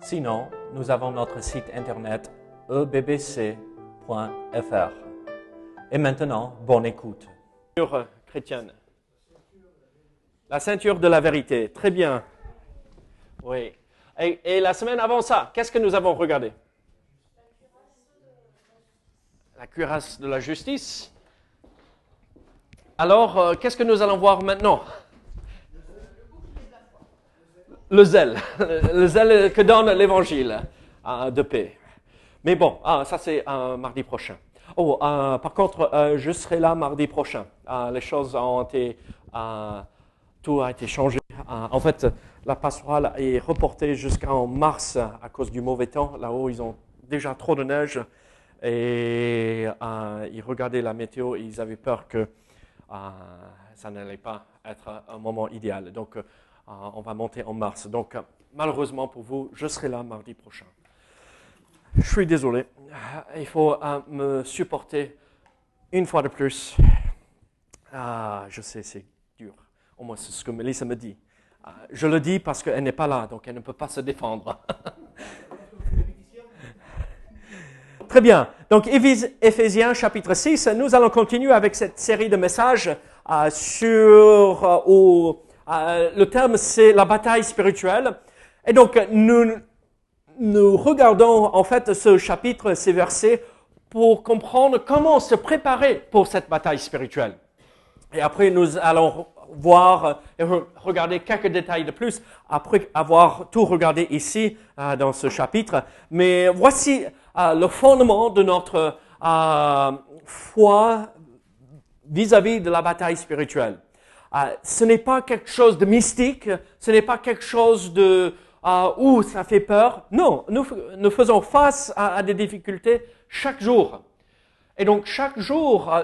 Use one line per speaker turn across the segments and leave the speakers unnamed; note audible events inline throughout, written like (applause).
Sinon, nous avons notre site internet ebbc.fr. Et maintenant, bonne écoute. Ceinture chrétienne. La ceinture de la vérité. Très bien. Oui. Et, et la semaine avant ça, qu'est-ce que nous avons regardé? La cuirasse de la justice. Alors, euh, qu'est-ce que nous allons voir maintenant? Le zèle, le zèle que donne l'évangile euh, de paix. Mais bon, ah, ça c'est euh, mardi prochain. Oh, euh, par contre, euh, je serai là mardi prochain. Les choses ont été, tout a été changé. En fait, la pastorale est reportée jusqu'en mars à cause du mauvais temps. Là-haut, ils ont déjà trop de neige et ils regardaient la météo et ils avaient peur que ça n'allait pas être un moment idéal. Donc, on va monter en mars. Donc, euh, malheureusement pour vous, je serai là mardi prochain. Je suis désolé. Il faut euh, me supporter une fois de plus. Ah, je sais, c'est dur. Au moins, c'est ce que Mélissa me dit. Ah, je le dis parce qu'elle n'est pas là, donc elle ne peut pas se défendre. (laughs) Très bien. Donc, Éphés- Éphésiens chapitre 6, nous allons continuer avec cette série de messages euh, sur euh, où, euh, le terme c'est la bataille spirituelle. Et donc, nous, nous regardons en fait ce chapitre, ces versets, pour comprendre comment se préparer pour cette bataille spirituelle. Et après, nous allons voir et re- regarder quelques détails de plus après avoir tout regardé ici euh, dans ce chapitre. Mais voici euh, le fondement de notre foi vis-à-vis de la bataille spirituelle. Euh, ce n'est pas quelque chose de mystique, ce n'est pas quelque chose de euh, où ça fait peur. Non, nous, nous faisons face à, des difficultés chaque jour. Et donc chaque jour, euh,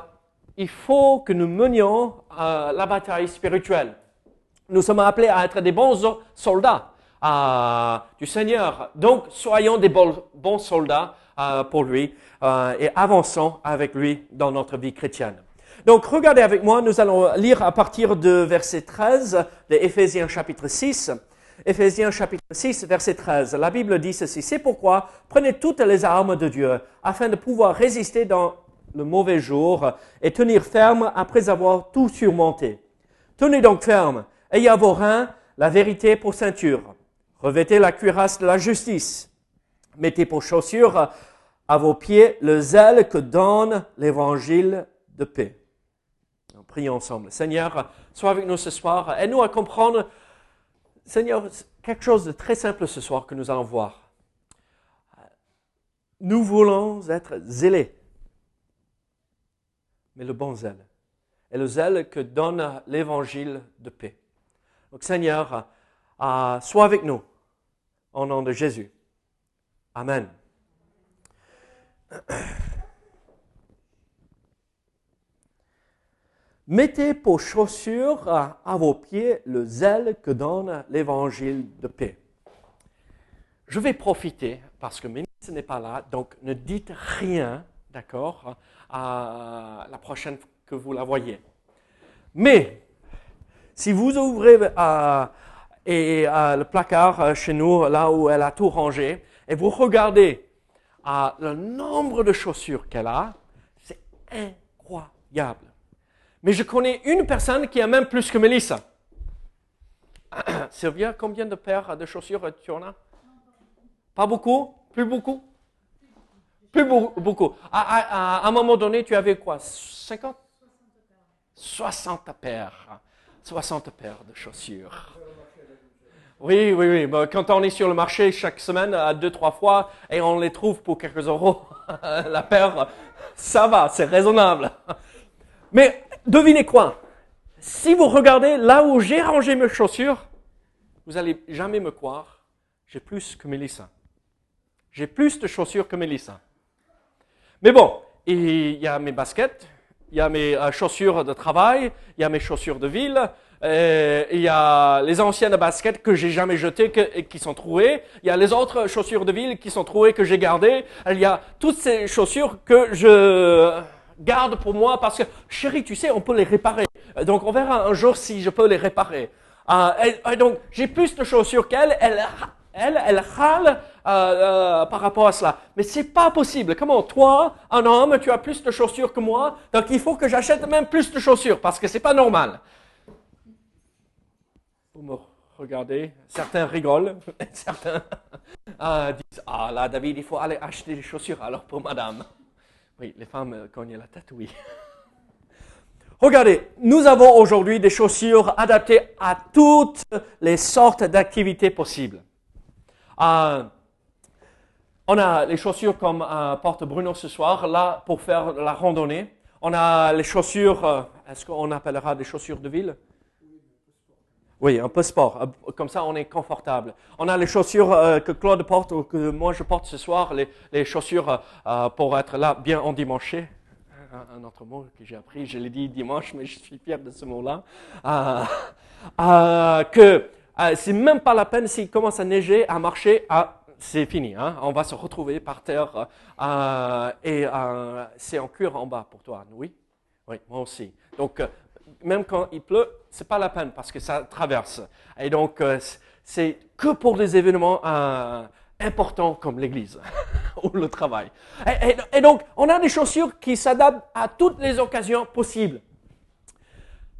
il faut que nous menions la bataille spirituelle. Nous sommes appelés à être des bons soldats du Seigneur. Donc soyons des bons, soldats pour lui et avançons avec lui dans notre vie chrétienne. Donc regardez avec moi, nous allons lire à partir de verset 13 de Éphésiens chapitre 6. Éphésiens chapitre 6, verset 13. La Bible dit ceci. C'est pourquoi prenez toutes les armes de Dieu afin de pouvoir résister dans le mauvais jour et tenir ferme après avoir tout surmonté. Tenez donc ferme, ayez à vos reins la vérité pour ceinture. Revêtez la cuirasse de la justice. Mettez pour chaussures à vos pieds le zèle que donne l'évangile de paix. Prions ensemble. Seigneur, sois avec nous ce soir. Aide-nous à comprendre, Seigneur, quelque chose de très simple ce soir que nous allons voir. Nous voulons être zélés, mais le bon zèle. Et le zèle que donne l'évangile de paix. Donc Seigneur, euh, sois avec nous au nom de Jésus. Amen. Mettez pour chaussures à, vos pieds le zèle que donne l'évangile de paix. Je vais profiter parce que Mélissa n'est pas là, donc ne dites rien, d'accord, à la prochaine que vous la voyez. Mais si vous ouvrez le placard euh, chez nous, là où elle a tout rangé, et vous regardez le nombre de chaussures qu'elle a, c'est incroyable. Mais je connais une personne qui a même plus que Mélissa. (coughs) Sylvia, combien de paires de chaussures tu en as? Pas beaucoup? Plus beaucoup? Plus beau- beaucoup. À, à- un moment donné, tu avais quoi? 50 60 paires. 60 paires de chaussures. Oui, oui, oui. Quand on est sur le marché chaque semaine, deux, trois fois, et on les trouve pour quelques euros, (laughs) la paire, ça va, c'est raisonnable. Mais devinez quoi? Si vous regardez là où j'ai rangé mes chaussures, vous allez jamais me croire, j'ai plus que Mélissa. J'ai plus de chaussures que Mélissa. Mais bon, il y a mes baskets, il y a mes euh, chaussures de travail, il y a mes chaussures de ville, euh, il y a les anciennes baskets que j'ai jamais jetées et qui sont trouées, il y a les autres chaussures de ville qui sont trouées que j'ai gardées, il y a toutes ces chaussures que je garde pour moi parce que, chérie, tu sais, on peut les réparer. Donc on verra un jour si je peux les réparer. Euh, et, donc j'ai plus de chaussures qu'elle, elle, elle, râle euh, euh, par rapport à cela. Mais c'est pas possible. Comment toi, un homme, tu as plus de chaussures que moi, donc il faut que j'achète même plus de chaussures parce que c'est pas normal. Vous me regardez, certains rigolent, (laughs) certains euh, disent ah là David, il faut aller acheter des chaussures alors pour Madame. Oui, les femmes cognent la tête, oui. (laughs) Regardez, nous avons aujourd'hui des chaussures adaptées à toutes les sortes d'activités possibles. Euh, on a les chaussures comme euh, porte Bruno ce soir, là pour faire la randonnée. On a les chaussures, euh, est-ce qu'on appellera des chaussures de ville? Oui, un peu sport. Comme ça, on est confortable. On a les chaussures que Claude porte ou que moi je porte ce soir, les, chaussures pour être là bien endimanché. Un, un autre mot que j'ai appris, je l'ai dit dimanche, mais je suis fier de ce mot-là. que euh, c'est même pas la peine s'il commence à neiger, à marcher, c'est fini. Hein? On va se retrouver par terre euh, et euh, c'est en cuir en bas pour toi, oui? Oui, moi aussi. Donc, même quand il pleut, c'est pas la peine parce que ça traverse. Et donc, c'est que pour des événements importants comme l'église (laughs) ou le travail. Et, donc, on a des chaussures qui s'adaptent à toutes les occasions possibles.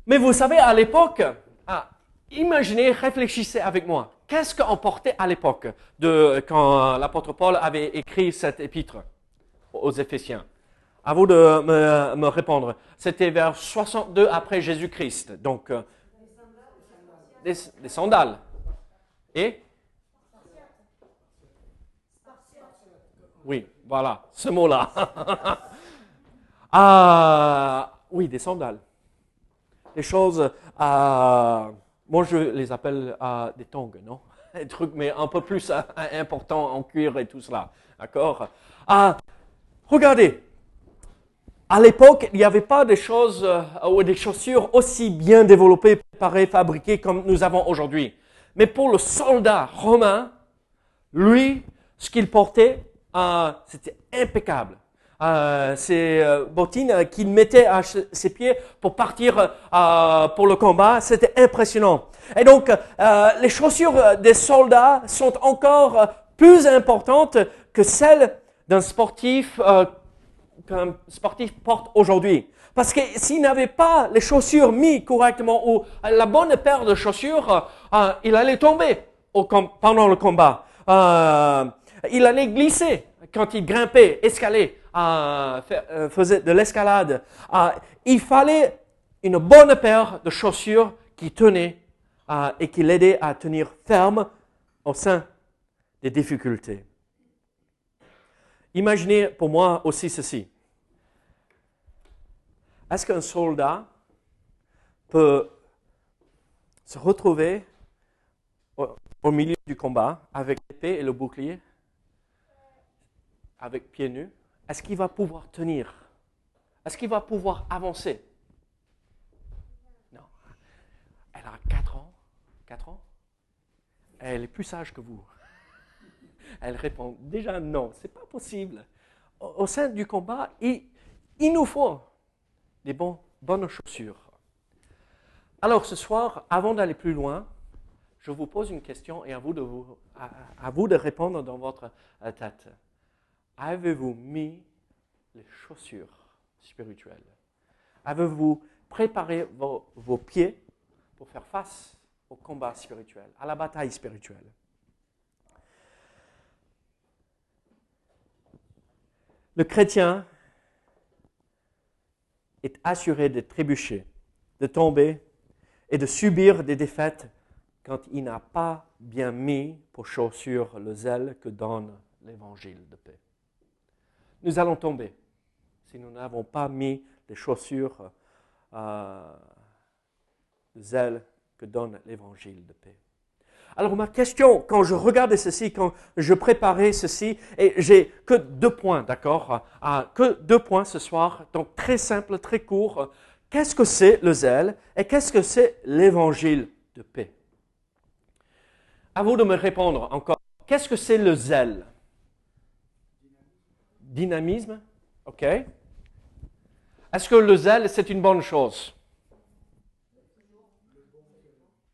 Mais vous savez, à l'époque, ah, imaginez, réfléchissez avec moi. Qu'est-ce qu'on portait à l'époque quand l'apôtre Paul avait écrit cet épître aux Éphésiens? À vous de me, répondre. C'était vers 62 après Jésus-Christ. Donc, euh, des, sandales. Et? Oui, voilà, ce mot-là. (laughs) ah, oui, des sandales. Des choses euh, moi, je les appelle euh, des tongs, non? (laughs) Des trucs, mais un peu plus importants en cuir et tout cela. D'accord? Ah, Regardez, à l'époque, il n'y avait pas des choses euh, ou des chaussures aussi bien développées, préparées, fabriquées comme nous avons aujourd'hui. Mais pour le soldat romain, lui, ce qu'il portait, c'était impeccable euh, ces euh, bottines qu'il mettait à ses pieds pour partir euh, pour le combat. C'était impressionnant. Et donc, euh, les chaussures des soldats sont encore plus importantes que celles d'un sportif euh, qu'un sportif porte aujourd'hui. Parce que s'il n'avait pas les chaussures mises correctement ou la bonne paire de chaussures, il allait tomber au, pendant le combat. il allait glisser quand il grimpait, escalait. Euh, faisait de l'escalade, il fallait une bonne paire de chaussures qui tenaient et qui l'aidaient à tenir ferme au sein des difficultés. Imaginez pour moi aussi ceci. Est-ce qu'un soldat peut se retrouver au milieu du combat avec l'épée et le bouclier, avec pieds nus? Est-ce qu'il va pouvoir tenir? Est-ce qu'il va pouvoir avancer? Non. Elle a 4 ans. 4 ans Elle est plus sage que vous. Elle répond déjà non, c'est pas possible. Au, sein du combat, il, nous faut des bonnes chaussures. Alors ce soir, avant d'aller plus loin, je vous pose une question et à vous de, répondre dans votre tête. Avez-vous mis les chaussures spirituelles? Avez-vous préparé vos, pieds pour faire face au combat spirituel, à la bataille spirituelle? Le chrétien est assuré de trébucher, de tomber et de subir des défaites quand il n'a pas bien mis pour chaussures le zèle que donne l'évangile de paix nous allons tomber si nous n'avons pas mis les chaussures euh, zèle que donne l'évangile de paix. Alors ma question, quand je regardais ceci, quand je préparais ceci, et j'ai que deux points, d'accord Que deux points ce soir, donc très simple, très court. Qu'est-ce que c'est le zèle et qu'est-ce que c'est l'évangile de paix? À vous de me répondre encore. Qu'est-ce que c'est le zèle? Dynamisme, ok. Est-ce que le zèle, c'est une bonne chose?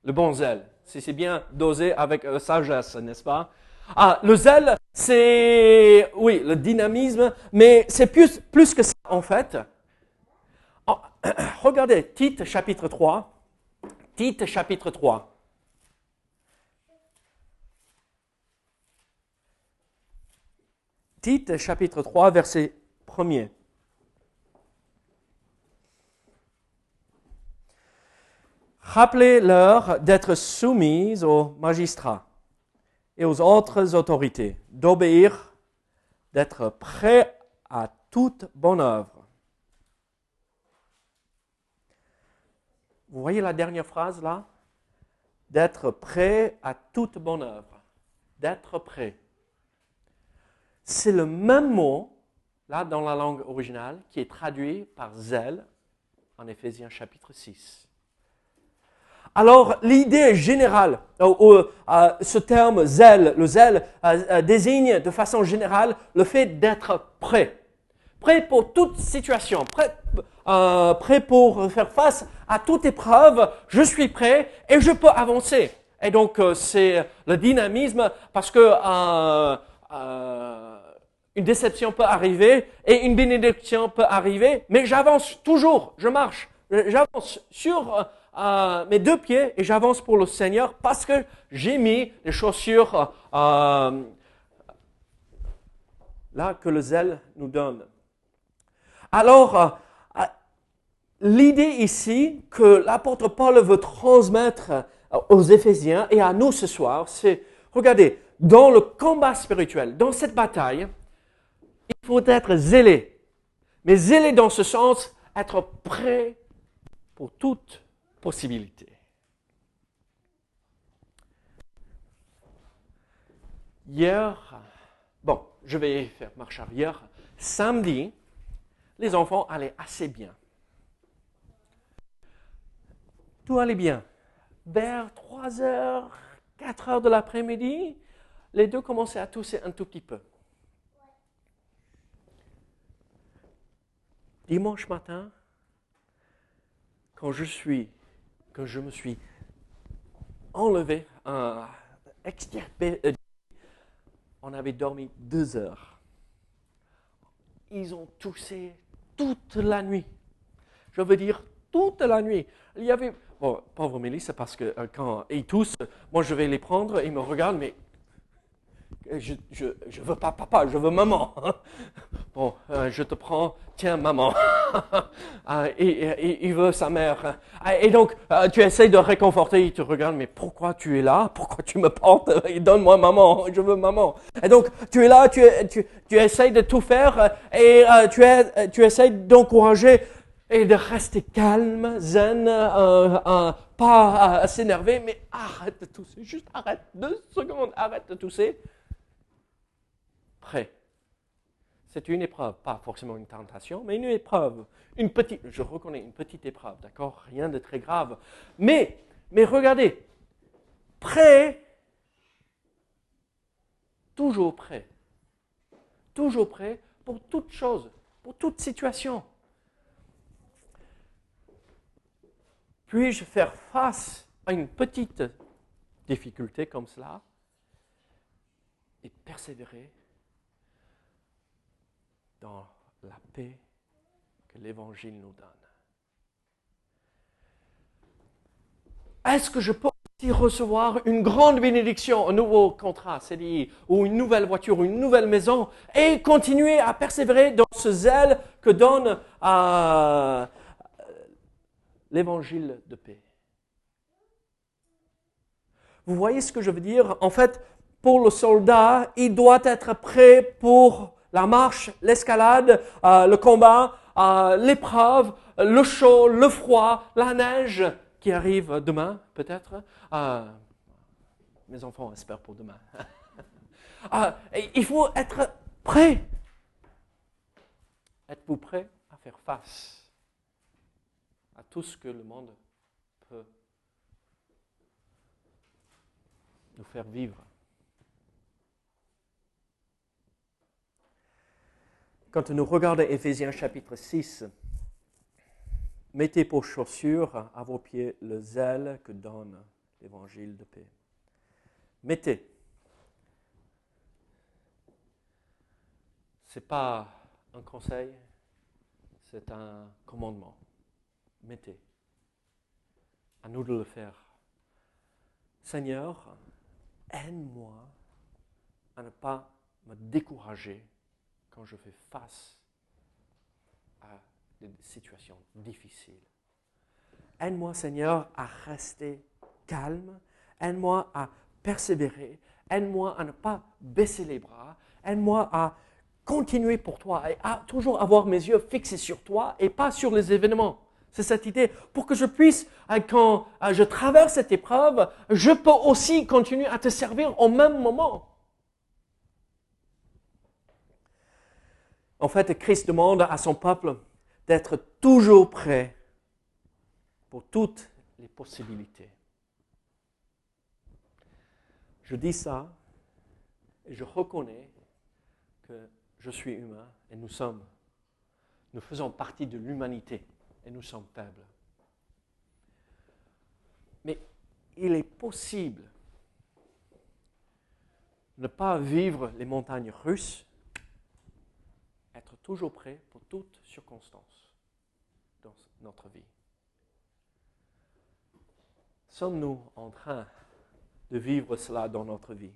Le bon zèle si c'est bien dosé avec euh, sagesse, n'est-ce pas? Ah, le zèle, c'est, oui, le dynamisme, mais c'est plus, que ça, en fait. (clears throat) Regardez, Tite chapitre 3. Tite chapitre 3. Tite chapitre 3, verset 1er. Rappelez-leur d'être soumis aux magistrats et aux autres autorités, d'obéir, d'être prêts à toute bonne œuvre. Vous voyez la dernière phrase là? D'être prêt à toute bonne œuvre. D'être prêt. C'est le même mot, là, dans la langue originale, qui est traduit par zèle en Éphésiens chapitre 6. Alors, l'idée générale, euh, euh, ce terme zèle, le zèle euh, désigne de façon générale le fait d'être prêt. Prêt pour toute situation, prêt, prêt pour faire face à toute épreuve. Je suis prêt et je peux avancer. Et donc, c'est le dynamisme parce que une déception peut arriver et une bénédiction peut arriver, mais j'avance toujours, je marche, j'avance sur mes deux pieds et j'avance pour le Seigneur parce que j'ai mis les chaussures euh, là que le zèle nous donne. Alors, euh, euh, l'idée ici que l'apôtre Paul veut transmettre aux Éphésiens et à nous ce soir, c'est, regardez, dans le combat spirituel, dans cette bataille, il faut être zélé. Mais zélé dans ce sens, être prêt pour toute possibilités. Hier, bon, je vais faire marche arrière. Samedi, les enfants allaient assez bien. Tout allait bien. Vers 3 heures, 4 heures de l'après-midi, les deux commençaient à tousser un tout petit peu. Dimanche matin, quand je suis je me suis enlevé, extirpé. Euh, on avait dormi deux heures. Ils ont toussé toute la nuit. Je veux dire, toute la nuit. Il y avait. Bon, pauvre Mélisse, parce que euh, quand ils toussent, moi je vais les prendre, ils me regardent, mais je, je, veux pas papa, je veux maman. Bon, euh, je te prends, tiens maman. (laughs) Ah, il veut sa mère. Ah, et donc, euh, tu essayes de réconforter, il te regarde, mais pourquoi tu es là? Pourquoi tu me portes? Donne-moi maman, je veux maman. Et donc, tu es là, tu, tu, tu essayes de tout faire et euh, tu, es, tu essayes d'encourager et de rester calme, zen, pas à s'énerver, mais arrête de tousser, juste arrête, deux secondes, arrête de tousser prêt. C'est une épreuve, pas forcément une tentation, mais une épreuve. Une petite, je reconnais une petite épreuve, d'accord? Rien de très grave. Mais, mais regardez, prêt, toujours prêt. Toujours prêt pour toute chose, pour toute situation. Puis-je faire face à une petite difficulté comme cela et persévérer dans la paix que l'Évangile nous donne. Est-ce que je peux aussi recevoir une grande bénédiction, un nouveau contrat, c'est-à-dire, ou une nouvelle voiture, une nouvelle maison, et continuer à persévérer dans ce zèle que donne euh, l'Évangile de paix? Vous voyez ce que je veux dire? En fait, pour le soldat, il doit être prêt pour la marche, l'escalade, euh, le combat, euh, l'épreuve, le chaud, le froid, la neige qui arrive demain peut-être. Euh, mes enfants espèrent pour demain. (laughs) Il faut être prêt. Êtes-vous prêt à faire face à tout ce que le monde peut nous faire vivre? Quand nous regardons Éphésiens chapitre 6, mettez pour chaussure à vos pieds le zèle que donne l'évangile de paix. Mettez. Ce n'est pas un conseil, c'est un commandement. Mettez. À nous de le faire. Seigneur, aide-moi à ne pas me décourager quand je fais face à des situations difficiles. Aide-moi, Seigneur, à rester calme. Aide-moi à persévérer. Aide-moi à ne pas baisser les bras. Aide-moi à continuer pour toi et à toujours avoir mes yeux fixés sur toi et pas sur les événements. C'est cette idée. Pour que je puisse, euh, quand euh, je traverse cette épreuve, je peux aussi continuer à te servir au même moment. En fait, Christ demande à son peuple d'être toujours prêt pour toutes les possibilités. Je dis ça et je reconnais que je suis humain et nous sommes, nous faisons partie de l'humanité et nous sommes faibles. Mais il est possible de ne pas vivre les montagnes russes, être toujours prêt pour toutes circonstances dans notre vie. Sommes-nous en train de vivre cela dans notre vie?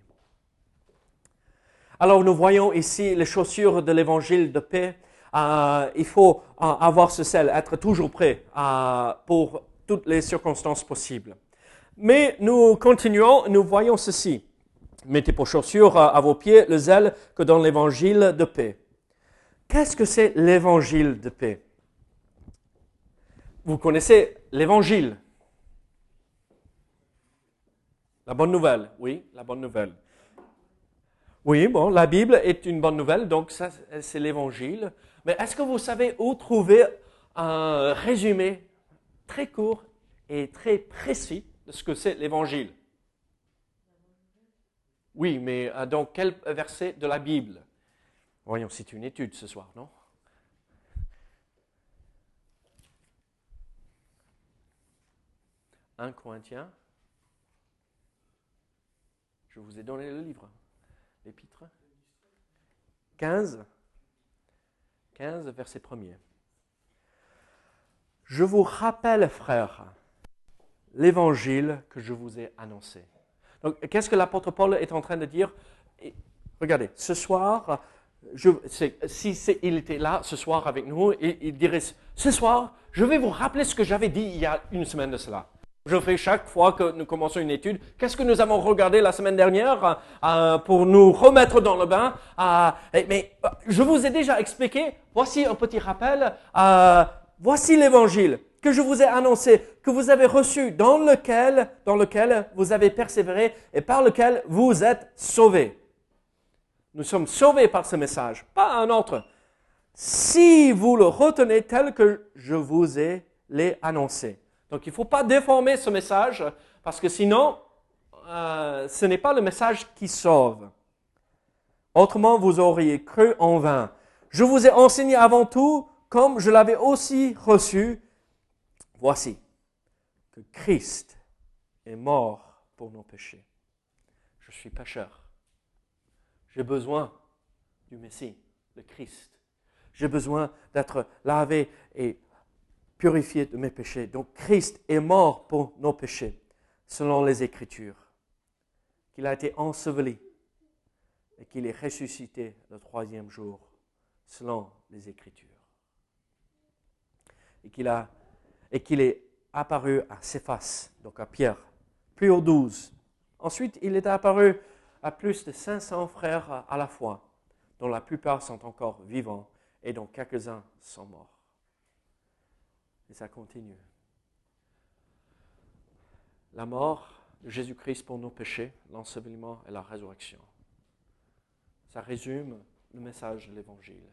Alors nous voyons ici les chaussures de l'évangile de paix. Euh, il faut euh, avoir ce sel, être toujours prêt euh, pour toutes les circonstances possibles. Mais nous continuons, nous voyons ceci. Mettez pour chaussures à vos pieds le zèle que dans l'évangile de paix. Qu'est-ce que c'est l'évangile de paix? Vous connaissez l'évangile? La bonne nouvelle, oui, la bonne nouvelle. Oui, bon, la Bible est une bonne nouvelle, donc ça, c'est l'évangile. Mais est-ce que vous savez où trouver un résumé très court et très précis de ce que c'est l'évangile? Oui, mais euh, dans quel verset de la Bible? Voyons, c'est une étude ce soir, non? 1 Corinthiens. Je vous ai donné le livre l'épître 15, 15, verset 1er. Je vous rappelle, frères, l'évangile que je vous ai annoncé. Donc, qu'est-ce que l'apôtre Paul est en train de dire? Regardez, ce soir, je, si il était là ce soir avec nous, il, il dirait, ce soir, je vais vous rappeler ce que j'avais dit il y a une semaine de cela. Je fais chaque fois que nous commençons une étude. Qu'est-ce que nous avons regardé la semaine dernière euh, pour nous remettre dans le bain euh, Mais euh, je vous ai déjà expliqué. Voici un petit rappel. voici l'évangile que je vous ai annoncé, que vous avez reçu, dans lequel, dans lequel vous avez persévéré et par lequel vous êtes sauvés. Nous sommes sauvés par ce message, pas un autre. Si vous le retenez tel que je vous ai l'ai annoncé. Donc il ne faut pas déformer ce message parce que sinon, euh, ce n'est pas le message qui sauve. Autrement, vous auriez cru en vain. Je vous ai enseigné avant tout, comme je l'avais aussi reçu, voici, que Christ est mort pour nos péchés. Je suis pécheur. J'ai besoin du Messie, le Christ. J'ai besoin d'être lavé et purifié de mes péchés. Donc Christ est mort pour nos péchés, selon les Écritures, qu'il a été enseveli et qu'il est ressuscité le troisième jour, selon les Écritures. Et qu'il, a, et qu'il est apparu à Céphas, donc à Pierre, puis aux douze. Ensuite, il est apparu à plus de 500 frères à la fois, dont la plupart sont encore vivants et dont quelques-uns sont morts. Et ça continue. La mort de Jésus-Christ pour nos péchés, l'ensevelissement et la résurrection. Ça résume le message de l'Évangile.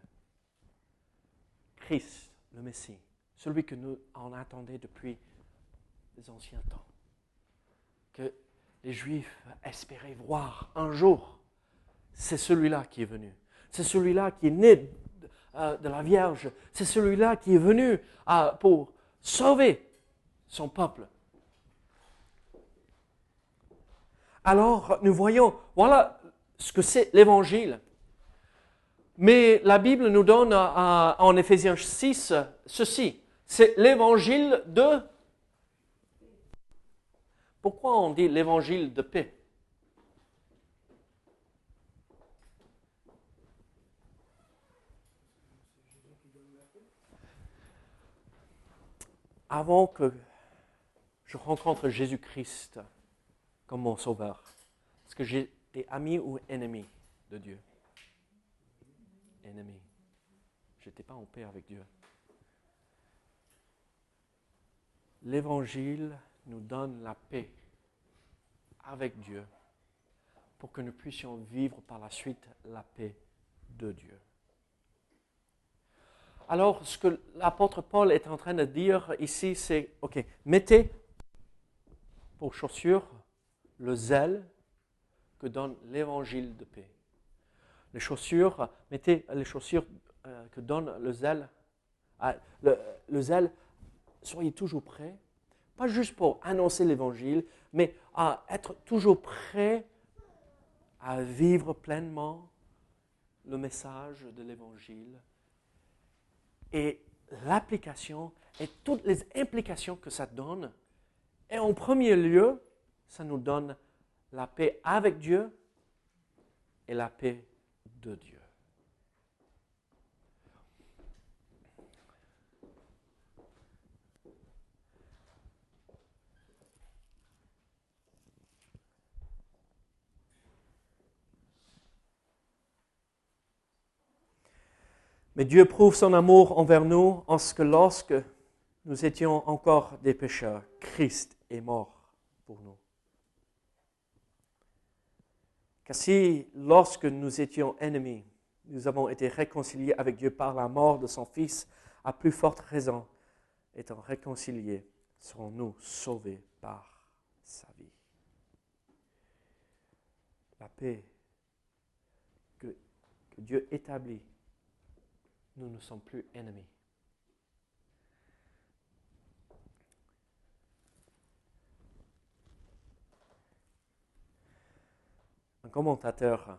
Christ, le Messie, celui que nous en attendons depuis les anciens temps, que les Juifs espéraient voir un jour, c'est celui-là qui est venu. C'est celui-là qui est né euh, de la Vierge. C'est celui-là qui est venu euh, pour sauver son peuple. Alors, nous voyons, voilà ce que c'est l'évangile. Mais la Bible nous donne euh, en Éphésiens 6 ceci. C'est l'évangile de... Pourquoi on dit l'évangile de paix? Avant que je rencontre Jésus-Christ comme mon sauveur, est-ce que j'étais ami ou ennemi de Dieu? Ennemi. Je n'étais pas en paix avec Dieu. L'Évangile nous donne la paix avec Dieu pour que nous puissions vivre par la suite la paix de Dieu. Alors, ce que l'apôtre Paul est en train de dire ici, c'est, OK, mettez pour chaussure le zèle que donne l'évangile de paix. Les chaussures, mettez les chaussures euh, que donne le zèle. Le, le zèle, soyez toujours prêts, pas juste pour annoncer l'évangile, mais à être toujours prêts à vivre pleinement le message de l'évangile et l'application et toutes les implications que ça donne. Et en premier lieu, ça nous donne la paix avec Dieu et la paix de Dieu. Mais Dieu prouve son amour envers nous en ce que lorsque nous étions encore des pécheurs, Christ est mort pour nous. Car si, lorsque nous étions ennemis, nous avons été réconciliés avec Dieu par la mort de son Fils, à plus forte raison, étant réconciliés, serons-nous sauvés par sa vie. La paix que, que Dieu établit nous ne sommes plus ennemis. Un commentateur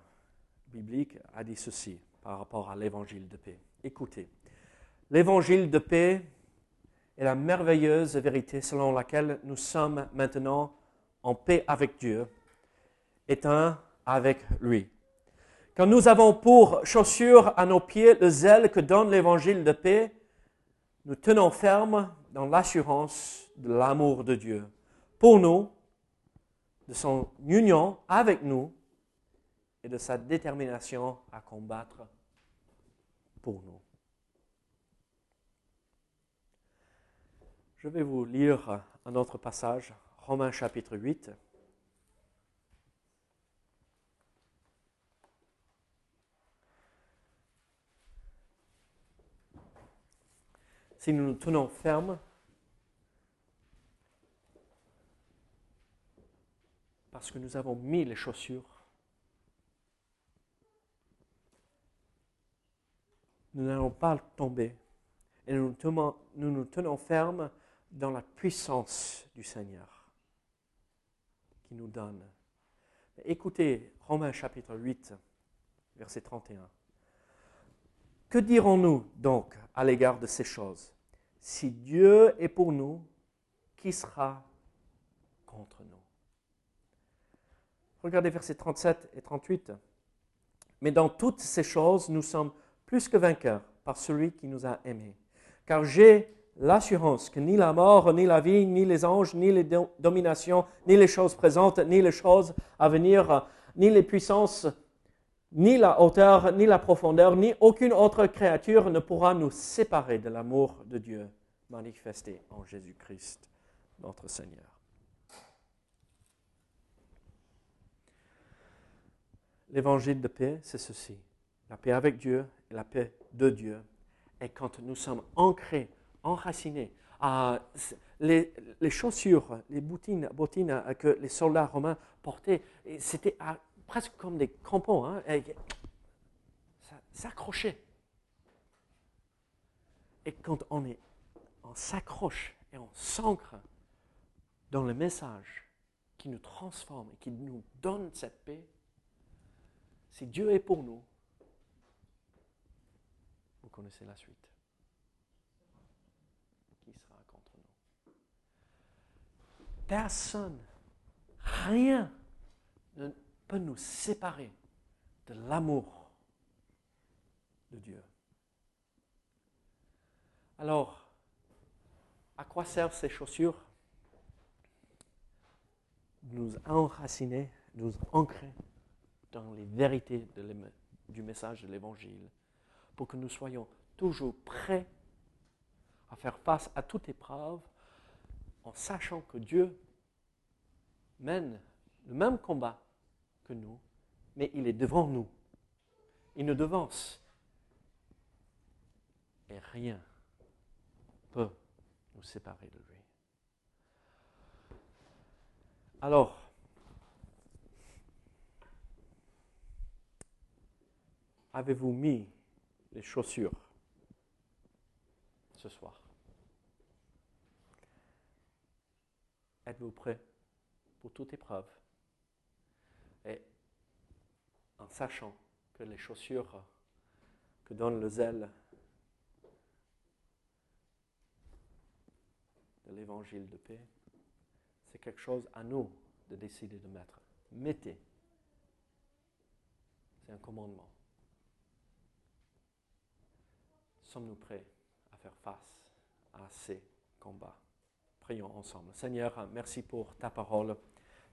biblique a dit ceci par rapport à l'évangile de paix. Écoutez, l'évangile de paix est la merveilleuse vérité selon laquelle nous sommes maintenant en paix avec Dieu, étant avec lui. Quand nous avons pour chaussure à nos pieds le zèle que donne l'évangile de paix, nous tenons ferme dans l'assurance de l'amour de Dieu pour nous, de son union avec nous et de sa détermination à combattre pour nous. Je vais vous lire un autre passage, Romains chapitre 8. Si nous nous tenons fermes, parce que nous avons mis les chaussures, nous n'allons pas tomber et nous nous, tenons, fermes dans la puissance du Seigneur qui nous donne. Écoutez Romains chapitre 8, verset 31. Que dirons-nous donc à l'égard de ces choses? Si Dieu est pour nous, qui sera contre nous? Regardez versets 37 et 38. Mais dans toutes ces choses, nous sommes plus que vainqueurs par celui qui nous a aimés. Car j'ai l'assurance que ni la mort, ni la vie, ni les anges, ni les dominations, ni les choses présentes, ni les choses à venir, ni les puissances ni la hauteur, ni la profondeur, ni aucune autre créature ne pourra nous séparer de l'amour de Dieu manifesté en Jésus-Christ, notre Seigneur. L'évangile de paix, c'est ceci. La paix avec Dieu et la paix de Dieu. Et quand nous sommes ancrés, enracinés, les, chaussures, les bottines que les soldats romains portaient, c'était à presque comme des crampons. Hein, ça s'accrochait. Et quand on, est, on s'accroche et on s'ancre dans le message qui nous transforme et qui nous donne cette paix, si Dieu est pour nous, vous connaissez la suite. Qui sera contre nous? Personne, rien ne peut nous séparer de l'amour de Dieu. Alors, à quoi servent ces chaussures? Nous enraciner, nous ancrer dans les vérités du message de l'Évangile, pour que nous soyons toujours prêts à faire face à toute épreuve, en sachant que Dieu mène le même combat nous, mais il est devant nous. Il nous devance. Et rien peut nous séparer de lui. Alors, avez-vous mis les chaussures ce soir? Êtes-vous prêt pour toute épreuve Et en sachant que les chaussures que donne le zèle de l'évangile de paix, c'est quelque chose à nous de décider de mettre. Mettez. C'est un commandement. Sommes-nous prêts à faire face à ces combats? Prions ensemble. Seigneur, merci pour ta parole.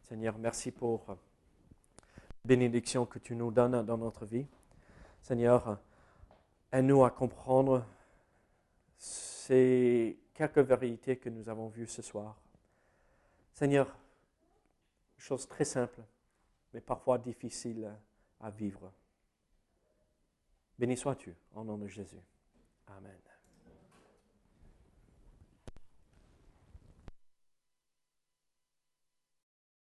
Seigneur, merci pour bénédiction que tu nous donnes dans notre vie. Seigneur, aide-nous à comprendre ces quelques vérités que nous avons vues ce soir. Seigneur, chose très simple, mais parfois difficile à vivre. Béni sois-tu, en nom de Jésus. Amen.